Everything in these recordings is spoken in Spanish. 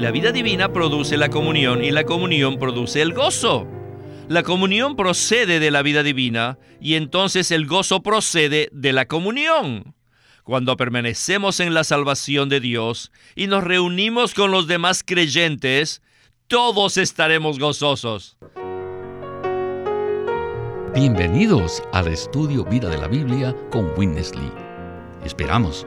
La vida divina produce la comunión y la comunión produce el gozo. La comunión procede de la vida divina y entonces el gozo procede de la comunión. Cuando permanecemos en la salvación de Dios y nos reunimos con los demás creyentes, todos estaremos gozosos. Bienvenidos al estudio Vida de la Biblia con Witness Lee. Esperamos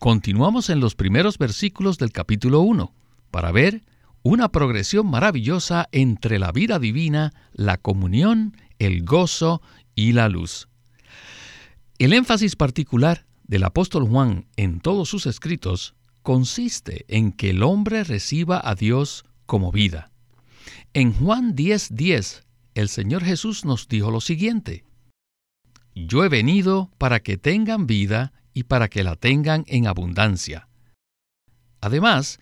continuamos en los primeros versículos del capítulo 1 para ver una progresión maravillosa entre la vida divina, la comunión, el gozo y la luz. El énfasis particular del apóstol Juan en todos sus escritos consiste en que el hombre reciba a Dios como vida. En Juan 10:10, 10, el Señor Jesús nos dijo lo siguiente, yo he venido para que tengan vida y para que la tengan en abundancia. Además,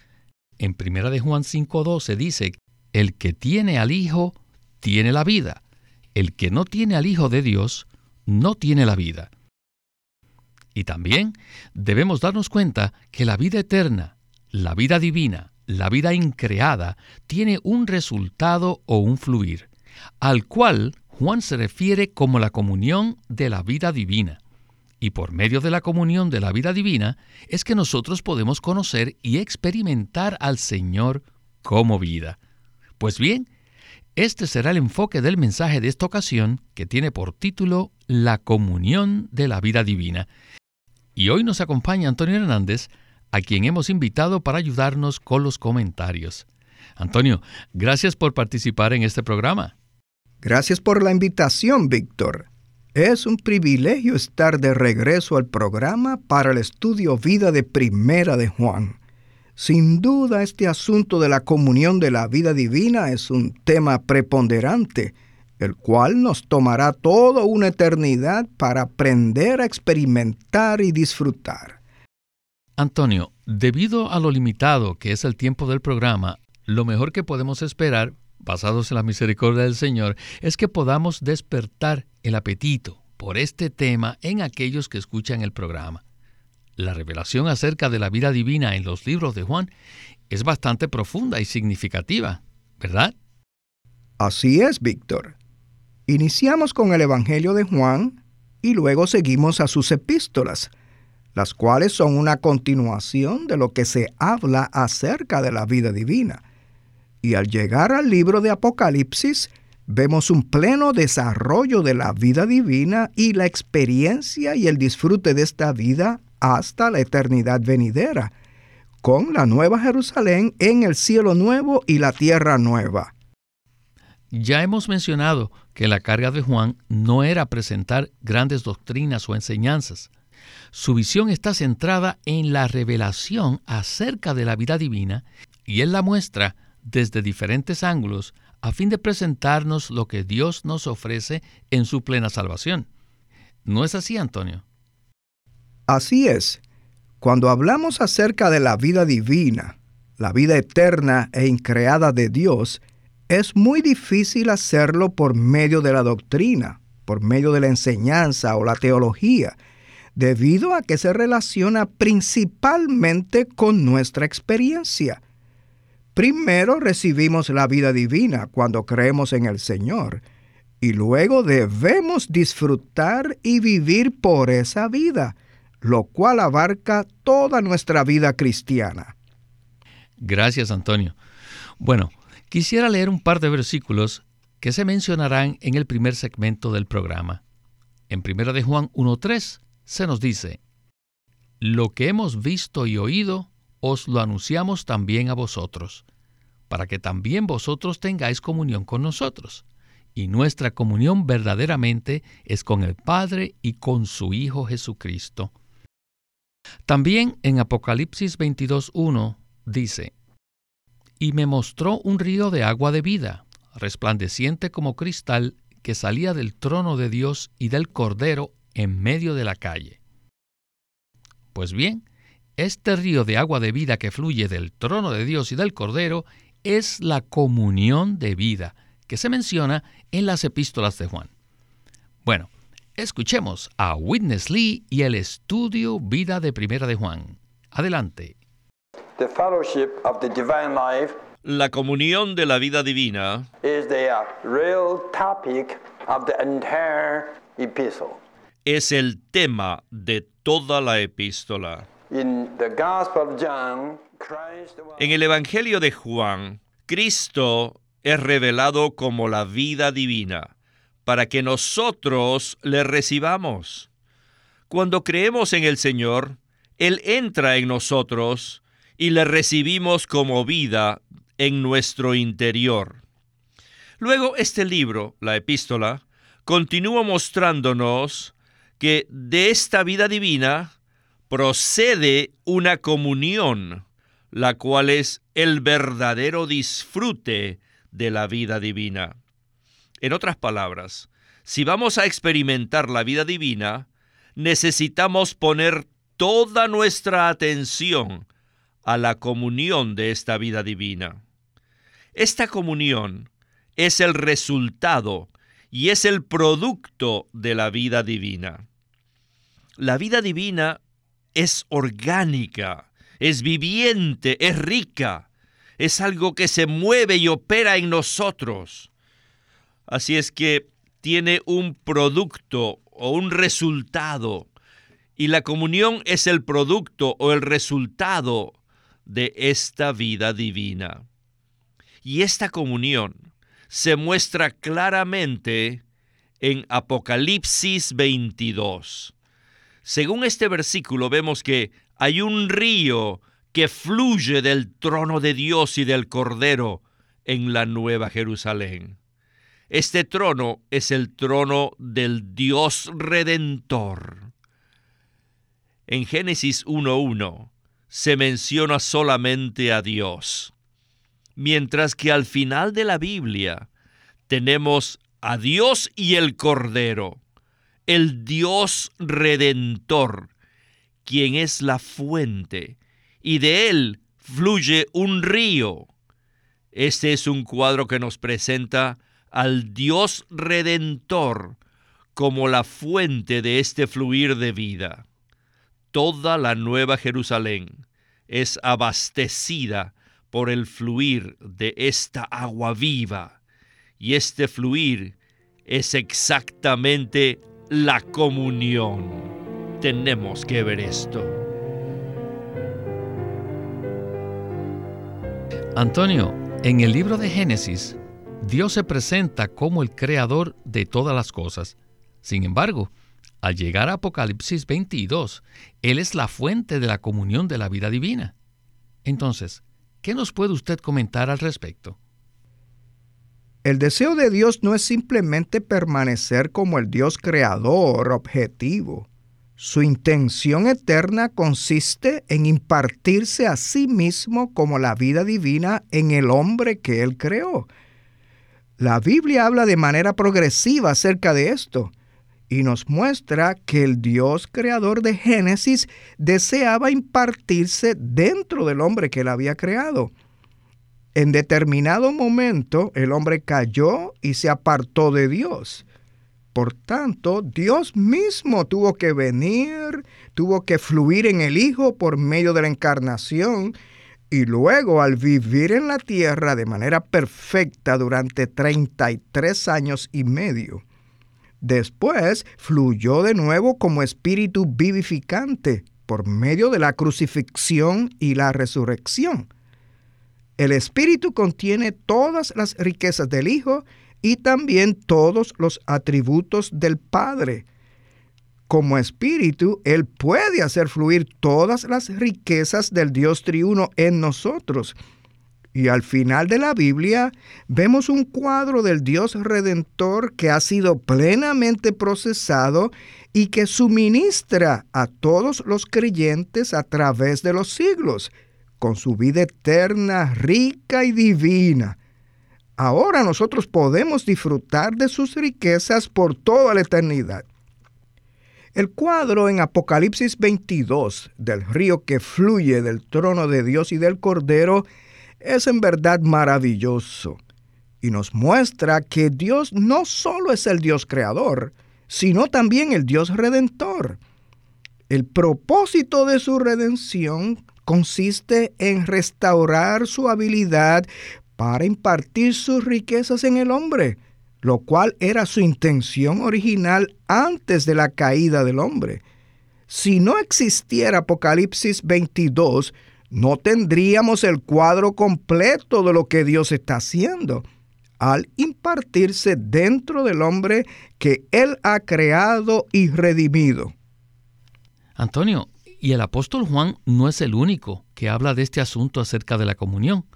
en 1 de Juan 5:12 dice, el que tiene al Hijo tiene la vida, el que no tiene al Hijo de Dios no tiene la vida. Y también debemos darnos cuenta que la vida eterna, la vida divina, la vida increada, tiene un resultado o un fluir, al cual Juan se refiere como la comunión de la vida divina. Y por medio de la comunión de la vida divina es que nosotros podemos conocer y experimentar al Señor como vida. Pues bien, este será el enfoque del mensaje de esta ocasión que tiene por título La comunión de la vida divina. Y hoy nos acompaña Antonio Hernández, a quien hemos invitado para ayudarnos con los comentarios. Antonio, gracias por participar en este programa. Gracias por la invitación, Víctor. Es un privilegio estar de regreso al programa para el estudio Vida de Primera de Juan. Sin duda, este asunto de la comunión de la vida divina es un tema preponderante, el cual nos tomará toda una eternidad para aprender a experimentar y disfrutar. Antonio, debido a lo limitado que es el tiempo del programa, lo mejor que podemos esperar basados en la misericordia del Señor, es que podamos despertar el apetito por este tema en aquellos que escuchan el programa. La revelación acerca de la vida divina en los libros de Juan es bastante profunda y significativa, ¿verdad? Así es, Víctor. Iniciamos con el Evangelio de Juan y luego seguimos a sus epístolas, las cuales son una continuación de lo que se habla acerca de la vida divina. Y al llegar al libro de Apocalipsis, vemos un pleno desarrollo de la vida divina y la experiencia y el disfrute de esta vida hasta la eternidad venidera, con la nueva Jerusalén en el cielo nuevo y la tierra nueva. Ya hemos mencionado que la carga de Juan no era presentar grandes doctrinas o enseñanzas. Su visión está centrada en la revelación acerca de la vida divina y él la muestra desde diferentes ángulos a fin de presentarnos lo que Dios nos ofrece en su plena salvación. ¿No es así, Antonio? Así es. Cuando hablamos acerca de la vida divina, la vida eterna e increada de Dios, es muy difícil hacerlo por medio de la doctrina, por medio de la enseñanza o la teología, debido a que se relaciona principalmente con nuestra experiencia. Primero recibimos la vida divina cuando creemos en el Señor y luego debemos disfrutar y vivir por esa vida, lo cual abarca toda nuestra vida cristiana. Gracias, Antonio. Bueno, quisiera leer un par de versículos que se mencionarán en el primer segmento del programa. En 1 de Juan 1.3 se nos dice, Lo que hemos visto y oído, os lo anunciamos también a vosotros, para que también vosotros tengáis comunión con nosotros. Y nuestra comunión verdaderamente es con el Padre y con su Hijo Jesucristo. También en Apocalipsis 22.1 dice, y me mostró un río de agua de vida, resplandeciente como cristal, que salía del trono de Dios y del Cordero en medio de la calle. Pues bien, este río de agua de vida que fluye del trono de Dios y del Cordero es la comunión de vida que se menciona en las epístolas de Juan. Bueno, escuchemos a Witness Lee y el estudio Vida de Primera de Juan. Adelante. La comunión de la vida divina es el tema de toda la epístola. En el Evangelio de Juan, Cristo es revelado como la vida divina, para que nosotros le recibamos. Cuando creemos en el Señor, Él entra en nosotros y le recibimos como vida en nuestro interior. Luego este libro, la epístola, continúa mostrándonos que de esta vida divina procede una comunión, la cual es el verdadero disfrute de la vida divina. En otras palabras, si vamos a experimentar la vida divina, necesitamos poner toda nuestra atención a la comunión de esta vida divina. Esta comunión es el resultado y es el producto de la vida divina. La vida divina es orgánica, es viviente, es rica, es algo que se mueve y opera en nosotros. Así es que tiene un producto o un resultado, y la comunión es el producto o el resultado de esta vida divina. Y esta comunión se muestra claramente en Apocalipsis 22. Según este versículo vemos que hay un río que fluye del trono de Dios y del Cordero en la Nueva Jerusalén. Este trono es el trono del Dios redentor. En Génesis 1.1 se menciona solamente a Dios, mientras que al final de la Biblia tenemos a Dios y el Cordero el Dios redentor, quien es la fuente, y de él fluye un río. Este es un cuadro que nos presenta al Dios redentor como la fuente de este fluir de vida. Toda la nueva Jerusalén es abastecida por el fluir de esta agua viva, y este fluir es exactamente la comunión. Tenemos que ver esto. Antonio, en el libro de Génesis, Dios se presenta como el creador de todas las cosas. Sin embargo, al llegar a Apocalipsis 22, Él es la fuente de la comunión de la vida divina. Entonces, ¿qué nos puede usted comentar al respecto? El deseo de Dios no es simplemente permanecer como el Dios creador objetivo. Su intención eterna consiste en impartirse a sí mismo como la vida divina en el hombre que Él creó. La Biblia habla de manera progresiva acerca de esto y nos muestra que el Dios creador de Génesis deseaba impartirse dentro del hombre que Él había creado. En determinado momento el hombre cayó y se apartó de Dios. Por tanto, Dios mismo tuvo que venir, tuvo que fluir en el Hijo por medio de la encarnación y luego al vivir en la tierra de manera perfecta durante 33 años y medio. Después fluyó de nuevo como espíritu vivificante por medio de la crucifixión y la resurrección. El Espíritu contiene todas las riquezas del Hijo y también todos los atributos del Padre. Como Espíritu, Él puede hacer fluir todas las riquezas del Dios triuno en nosotros. Y al final de la Biblia vemos un cuadro del Dios redentor que ha sido plenamente procesado y que suministra a todos los creyentes a través de los siglos con su vida eterna, rica y divina. Ahora nosotros podemos disfrutar de sus riquezas por toda la eternidad. El cuadro en Apocalipsis 22 del río que fluye del trono de Dios y del Cordero es en verdad maravilloso y nos muestra que Dios no solo es el Dios creador, sino también el Dios redentor. El propósito de su redención consiste en restaurar su habilidad para impartir sus riquezas en el hombre, lo cual era su intención original antes de la caída del hombre. Si no existiera Apocalipsis 22, no tendríamos el cuadro completo de lo que Dios está haciendo al impartirse dentro del hombre que Él ha creado y redimido. Antonio, y el apóstol Juan no es el único que habla de este asunto acerca de la comunión.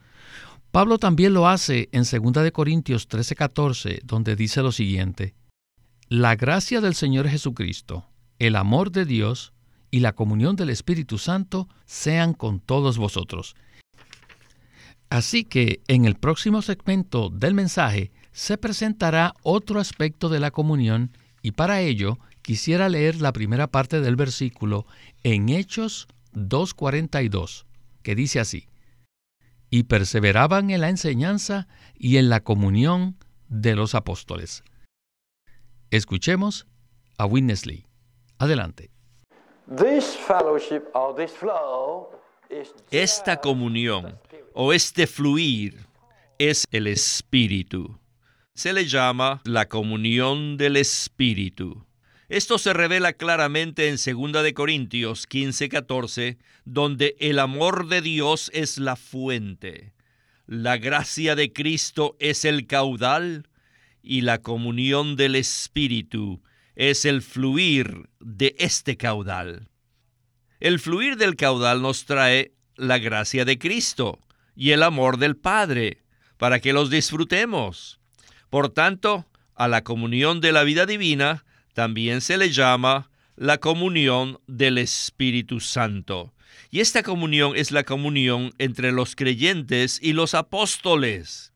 Pablo también lo hace en 2 Corintios 13:14, donde dice lo siguiente, La gracia del Señor Jesucristo, el amor de Dios y la comunión del Espíritu Santo sean con todos vosotros. Así que en el próximo segmento del mensaje se presentará otro aspecto de la comunión y para ello quisiera leer la primera parte del versículo en Hechos 2.42, que dice así, y perseveraban en la enseñanza y en la comunión de los apóstoles. Escuchemos a Witness Lee. Adelante. Esta comunión o este fluir es el Espíritu. Se le llama la comunión del Espíritu. Esto se revela claramente en 2 de Corintios 15:14, donde el amor de Dios es la fuente, la gracia de Cristo es el caudal y la comunión del Espíritu es el fluir de este caudal. El fluir del caudal nos trae la gracia de Cristo y el amor del Padre, para que los disfrutemos. Por tanto, a la comunión de la vida divina también se le llama la comunión del Espíritu Santo. Y esta comunión es la comunión entre los creyentes y los apóstoles.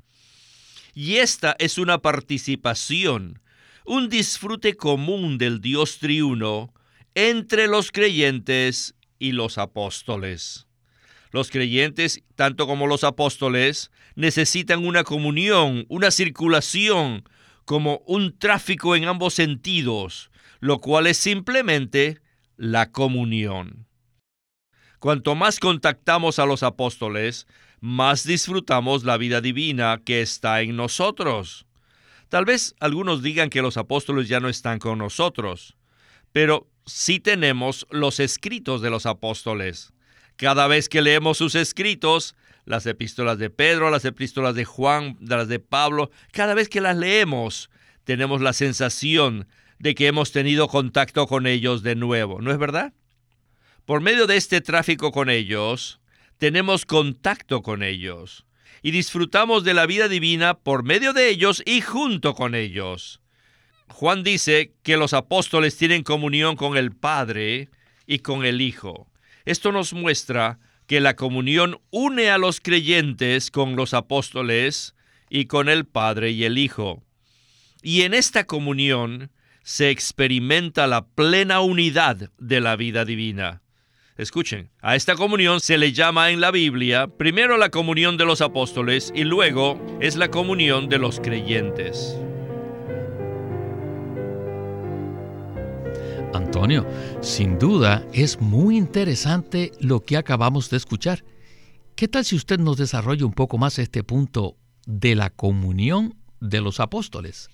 Y esta es una participación, un disfrute común del Dios triuno entre los creyentes y los apóstoles. Los creyentes, tanto como los apóstoles, necesitan una comunión, una circulación, como un tráfico en ambos sentidos, lo cual es simplemente la comunión. Cuanto más contactamos a los apóstoles, más disfrutamos la vida divina que está en nosotros. Tal vez algunos digan que los apóstoles ya no están con nosotros, pero sí tenemos los escritos de los apóstoles. Cada vez que leemos sus escritos, las epístolas de Pedro, las epístolas de Juan, las de Pablo, cada vez que las leemos, tenemos la sensación de que hemos tenido contacto con ellos de nuevo, ¿no es verdad? Por medio de este tráfico con ellos, tenemos contacto con ellos y disfrutamos de la vida divina por medio de ellos y junto con ellos. Juan dice que los apóstoles tienen comunión con el Padre y con el Hijo. Esto nos muestra que la comunión une a los creyentes con los apóstoles y con el Padre y el Hijo. Y en esta comunión se experimenta la plena unidad de la vida divina. Escuchen, a esta comunión se le llama en la Biblia primero la comunión de los apóstoles y luego es la comunión de los creyentes. Antonio, sin duda es muy interesante lo que acabamos de escuchar. ¿Qué tal si usted nos desarrolla un poco más este punto de la comunión de los apóstoles?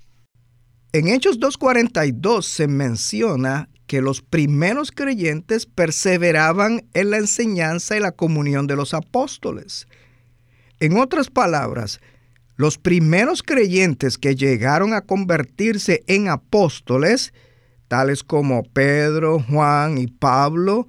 En Hechos 2.42 se menciona que los primeros creyentes perseveraban en la enseñanza y la comunión de los apóstoles. En otras palabras, los primeros creyentes que llegaron a convertirse en apóstoles tales como Pedro, Juan y Pablo,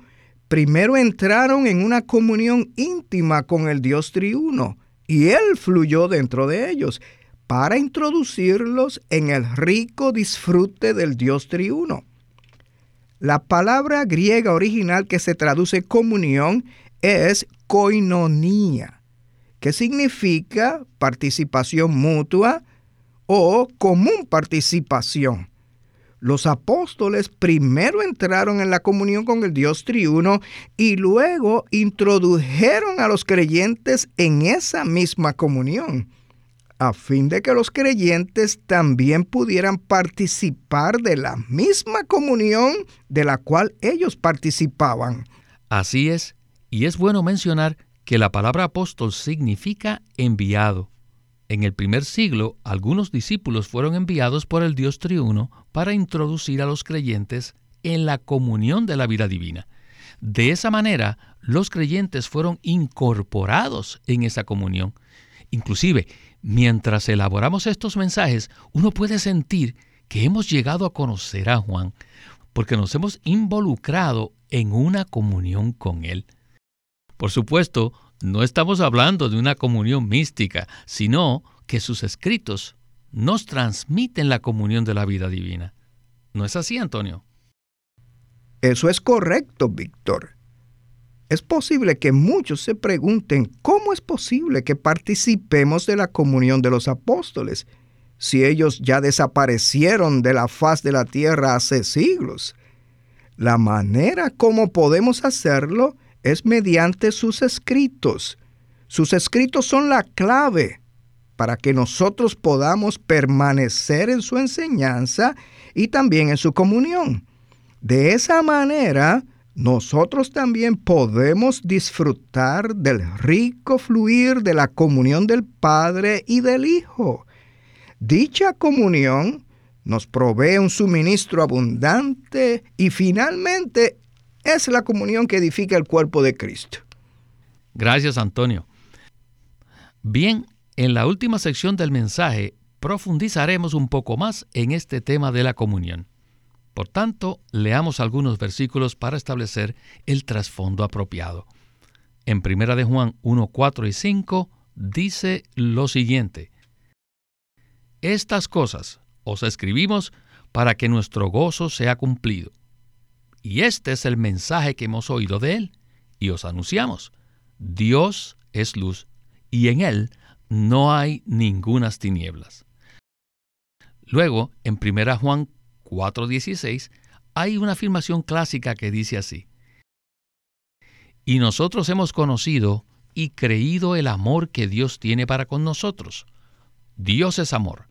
primero entraron en una comunión íntima con el Dios triuno y Él fluyó dentro de ellos para introducirlos en el rico disfrute del Dios triuno. La palabra griega original que se traduce comunión es coinonía, que significa participación mutua o común participación. Los apóstoles primero entraron en la comunión con el Dios triuno y luego introdujeron a los creyentes en esa misma comunión, a fin de que los creyentes también pudieran participar de la misma comunión de la cual ellos participaban. Así es, y es bueno mencionar que la palabra apóstol significa enviado. En el primer siglo, algunos discípulos fueron enviados por el Dios triuno para introducir a los creyentes en la comunión de la vida divina. De esa manera, los creyentes fueron incorporados en esa comunión. Inclusive, mientras elaboramos estos mensajes, uno puede sentir que hemos llegado a conocer a Juan, porque nos hemos involucrado en una comunión con Él. Por supuesto, no estamos hablando de una comunión mística, sino que sus escritos nos transmiten la comunión de la vida divina. ¿No es así, Antonio? Eso es correcto, Víctor. Es posible que muchos se pregunten cómo es posible que participemos de la comunión de los apóstoles si ellos ya desaparecieron de la faz de la tierra hace siglos. La manera como podemos hacerlo es mediante sus escritos. Sus escritos son la clave para que nosotros podamos permanecer en su enseñanza y también en su comunión. De esa manera, nosotros también podemos disfrutar del rico fluir de la comunión del Padre y del Hijo. Dicha comunión nos provee un suministro abundante y finalmente es la comunión que edifica el cuerpo de Cristo. Gracias, Antonio. Bien, en la última sección del mensaje profundizaremos un poco más en este tema de la comunión. Por tanto, leamos algunos versículos para establecer el trasfondo apropiado. En 1 de Juan 1, 4 y 5 dice lo siguiente: Estas cosas os escribimos para que nuestro gozo sea cumplido. Y este es el mensaje que hemos oído de Él y os anunciamos. Dios es luz y en Él no hay ningunas tinieblas. Luego, en 1 Juan 4:16, hay una afirmación clásica que dice así. Y nosotros hemos conocido y creído el amor que Dios tiene para con nosotros. Dios es amor,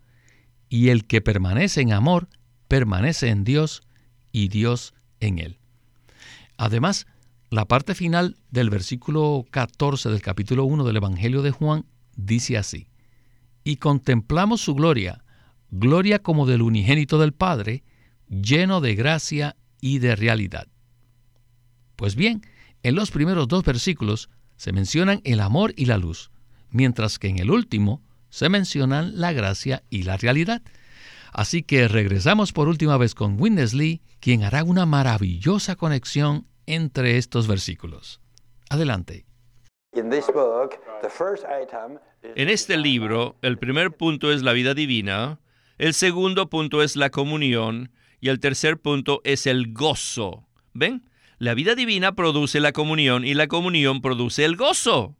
y el que permanece en amor, permanece en Dios y Dios en él. Además, la parte final del versículo 14 del capítulo 1 del Evangelio de Juan dice así, y contemplamos su gloria, gloria como del unigénito del Padre, lleno de gracia y de realidad. Pues bien, en los primeros dos versículos se mencionan el amor y la luz, mientras que en el último se mencionan la gracia y la realidad. Así que regresamos por última vez con Winnesley, quien hará una maravillosa conexión entre estos versículos. Adelante. En este libro, el primer punto es la vida divina, el segundo punto es la comunión y el tercer punto es el gozo. ¿Ven? La vida divina produce la comunión y la comunión produce el gozo.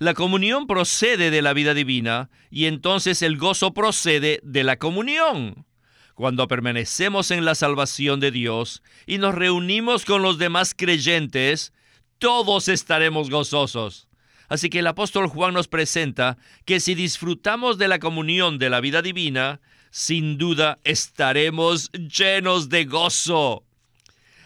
La comunión procede de la vida divina y entonces el gozo procede de la comunión. Cuando permanecemos en la salvación de Dios y nos reunimos con los demás creyentes, todos estaremos gozosos. Así que el apóstol Juan nos presenta que si disfrutamos de la comunión de la vida divina, sin duda estaremos llenos de gozo.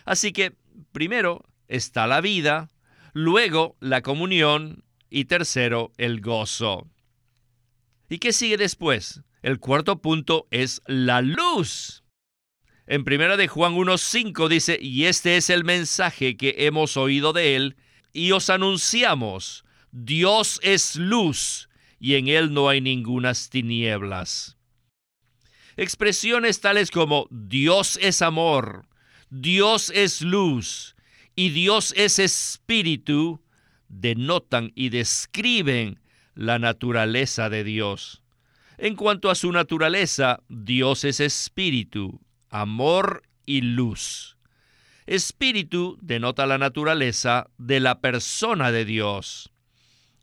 Así que primero está la vida, luego la comunión y tercero, el gozo. ¿Y qué sigue después? El cuarto punto es la luz. En primera de Juan 1.5 dice, y este es el mensaje que hemos oído de él, y os anunciamos, Dios es luz, y en él no hay ningunas tinieblas. Expresiones tales como Dios es amor, Dios es luz y Dios es espíritu denotan y describen la naturaleza de Dios. En cuanto a su naturaleza, Dios es espíritu, amor y luz. Espíritu denota la naturaleza de la persona de Dios.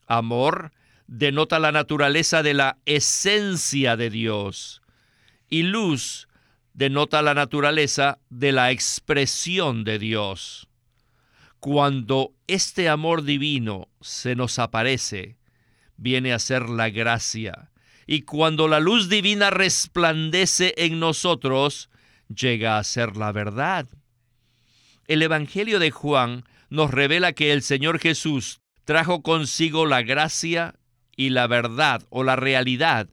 Amor denota la naturaleza de la esencia de Dios y luz denota la naturaleza de la expresión de Dios. Cuando este amor divino se nos aparece, viene a ser la gracia. Y cuando la luz divina resplandece en nosotros, llega a ser la verdad. El Evangelio de Juan nos revela que el Señor Jesús trajo consigo la gracia y la verdad o la realidad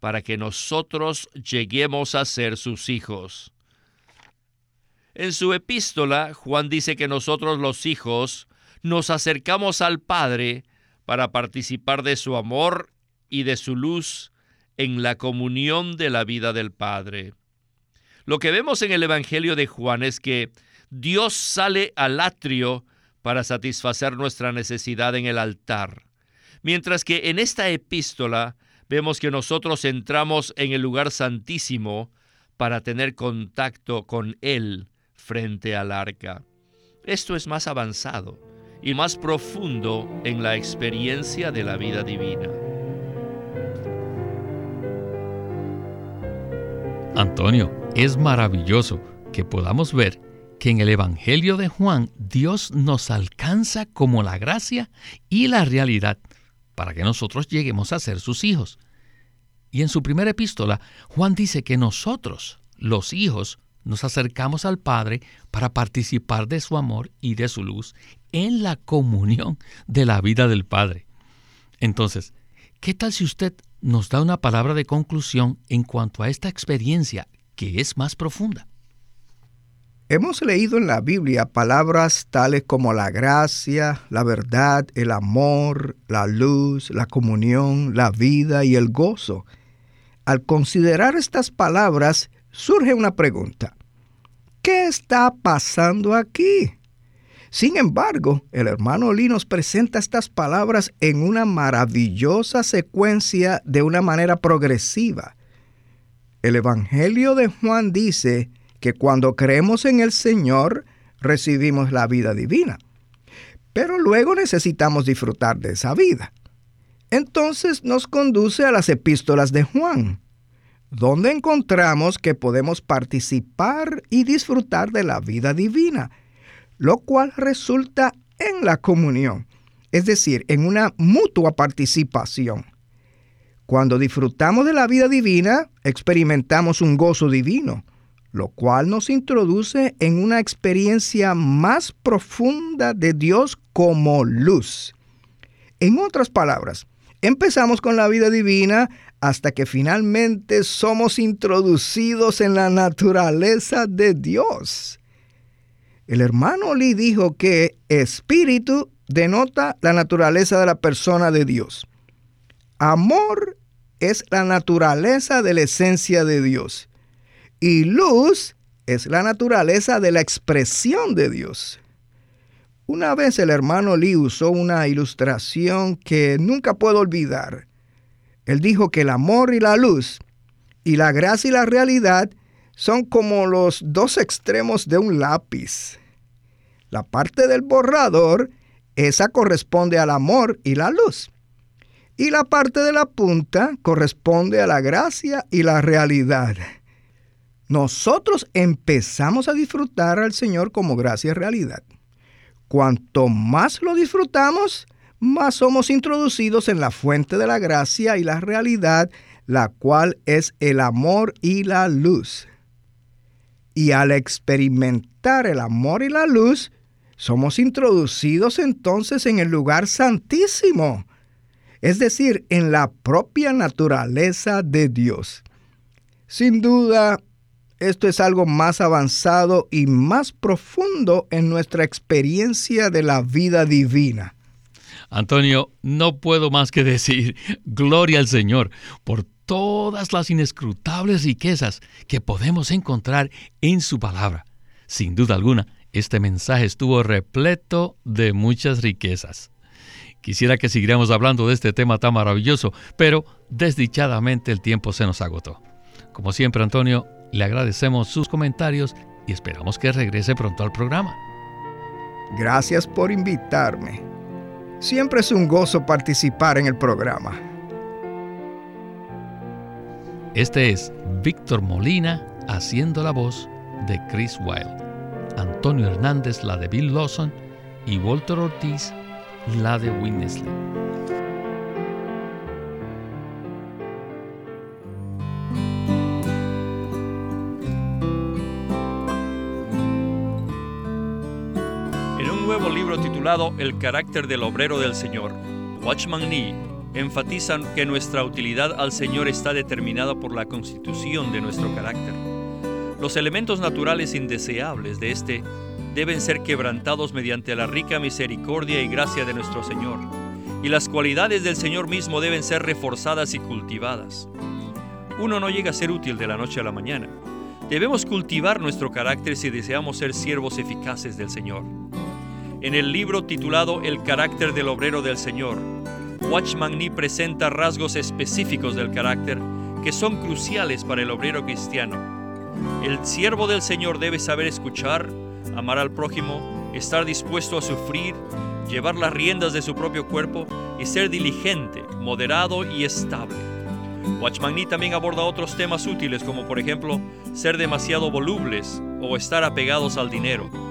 para que nosotros lleguemos a ser sus hijos. En su epístola, Juan dice que nosotros los hijos nos acercamos al Padre para participar de su amor y de su luz en la comunión de la vida del Padre. Lo que vemos en el Evangelio de Juan es que Dios sale al atrio para satisfacer nuestra necesidad en el altar, mientras que en esta epístola vemos que nosotros entramos en el lugar santísimo para tener contacto con Él frente al arca. Esto es más avanzado y más profundo en la experiencia de la vida divina. Antonio, es maravilloso que podamos ver que en el Evangelio de Juan Dios nos alcanza como la gracia y la realidad para que nosotros lleguemos a ser sus hijos. Y en su primera epístola, Juan dice que nosotros, los hijos, nos acercamos al Padre para participar de su amor y de su luz en la comunión de la vida del Padre. Entonces, ¿qué tal si usted nos da una palabra de conclusión en cuanto a esta experiencia que es más profunda? Hemos leído en la Biblia palabras tales como la gracia, la verdad, el amor, la luz, la comunión, la vida y el gozo. Al considerar estas palabras, surge una pregunta. ¿Qué está pasando aquí? Sin embargo, el hermano Lee nos presenta estas palabras en una maravillosa secuencia de una manera progresiva. El Evangelio de Juan dice que cuando creemos en el Señor, recibimos la vida divina. Pero luego necesitamos disfrutar de esa vida. Entonces nos conduce a las epístolas de Juan, donde encontramos que podemos participar y disfrutar de la vida divina, lo cual resulta en la comunión, es decir, en una mutua participación. Cuando disfrutamos de la vida divina, experimentamos un gozo divino, lo cual nos introduce en una experiencia más profunda de Dios como luz. En otras palabras, empezamos con la vida divina hasta que finalmente somos introducidos en la naturaleza de Dios. El hermano Lee dijo que espíritu denota la naturaleza de la persona de Dios. Amor es la naturaleza de la esencia de Dios. Y luz es la naturaleza de la expresión de Dios. Una vez el hermano Lee usó una ilustración que nunca puedo olvidar. Él dijo que el amor y la luz, y la gracia y la realidad, son como los dos extremos de un lápiz. La parte del borrador, esa corresponde al amor y la luz. Y la parte de la punta corresponde a la gracia y la realidad nosotros empezamos a disfrutar al Señor como gracia y realidad. Cuanto más lo disfrutamos, más somos introducidos en la fuente de la gracia y la realidad, la cual es el amor y la luz. Y al experimentar el amor y la luz, somos introducidos entonces en el lugar santísimo, es decir, en la propia naturaleza de Dios. Sin duda, esto es algo más avanzado y más profundo en nuestra experiencia de la vida divina. Antonio, no puedo más que decir, gloria al Señor por todas las inescrutables riquezas que podemos encontrar en su palabra. Sin duda alguna, este mensaje estuvo repleto de muchas riquezas. Quisiera que siguiéramos hablando de este tema tan maravilloso, pero desdichadamente el tiempo se nos agotó. Como siempre, Antonio, le agradecemos sus comentarios y esperamos que regrese pronto al programa. Gracias por invitarme. Siempre es un gozo participar en el programa. Este es Víctor Molina haciendo la voz de Chris Wilde, Antonio Hernández la de Bill Lawson y Walter Ortiz la de Winnesley. Nuevo libro titulado El carácter del obrero del Señor, Watchman Nee enfatizan que nuestra utilidad al Señor está determinada por la constitución de nuestro carácter. Los elementos naturales indeseables de este deben ser quebrantados mediante la rica misericordia y gracia de nuestro Señor, y las cualidades del Señor mismo deben ser reforzadas y cultivadas. Uno no llega a ser útil de la noche a la mañana. Debemos cultivar nuestro carácter si deseamos ser siervos eficaces del Señor. En el libro titulado El carácter del obrero del Señor, Watchman Nee presenta rasgos específicos del carácter que son cruciales para el obrero cristiano. El siervo del Señor debe saber escuchar, amar al prójimo, estar dispuesto a sufrir, llevar las riendas de su propio cuerpo y ser diligente, moderado y estable. Watchman Nee también aborda otros temas útiles como por ejemplo ser demasiado volubles o estar apegados al dinero.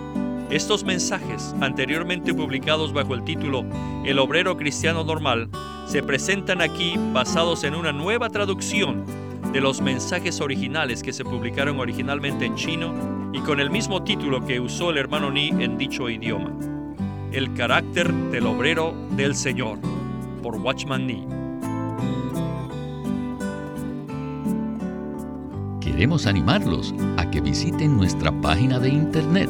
Estos mensajes, anteriormente publicados bajo el título El obrero cristiano normal, se presentan aquí basados en una nueva traducción de los mensajes originales que se publicaron originalmente en chino y con el mismo título que usó el hermano Ni en dicho idioma. El carácter del obrero del Señor, por Watchman Nee. Queremos animarlos a que visiten nuestra página de internet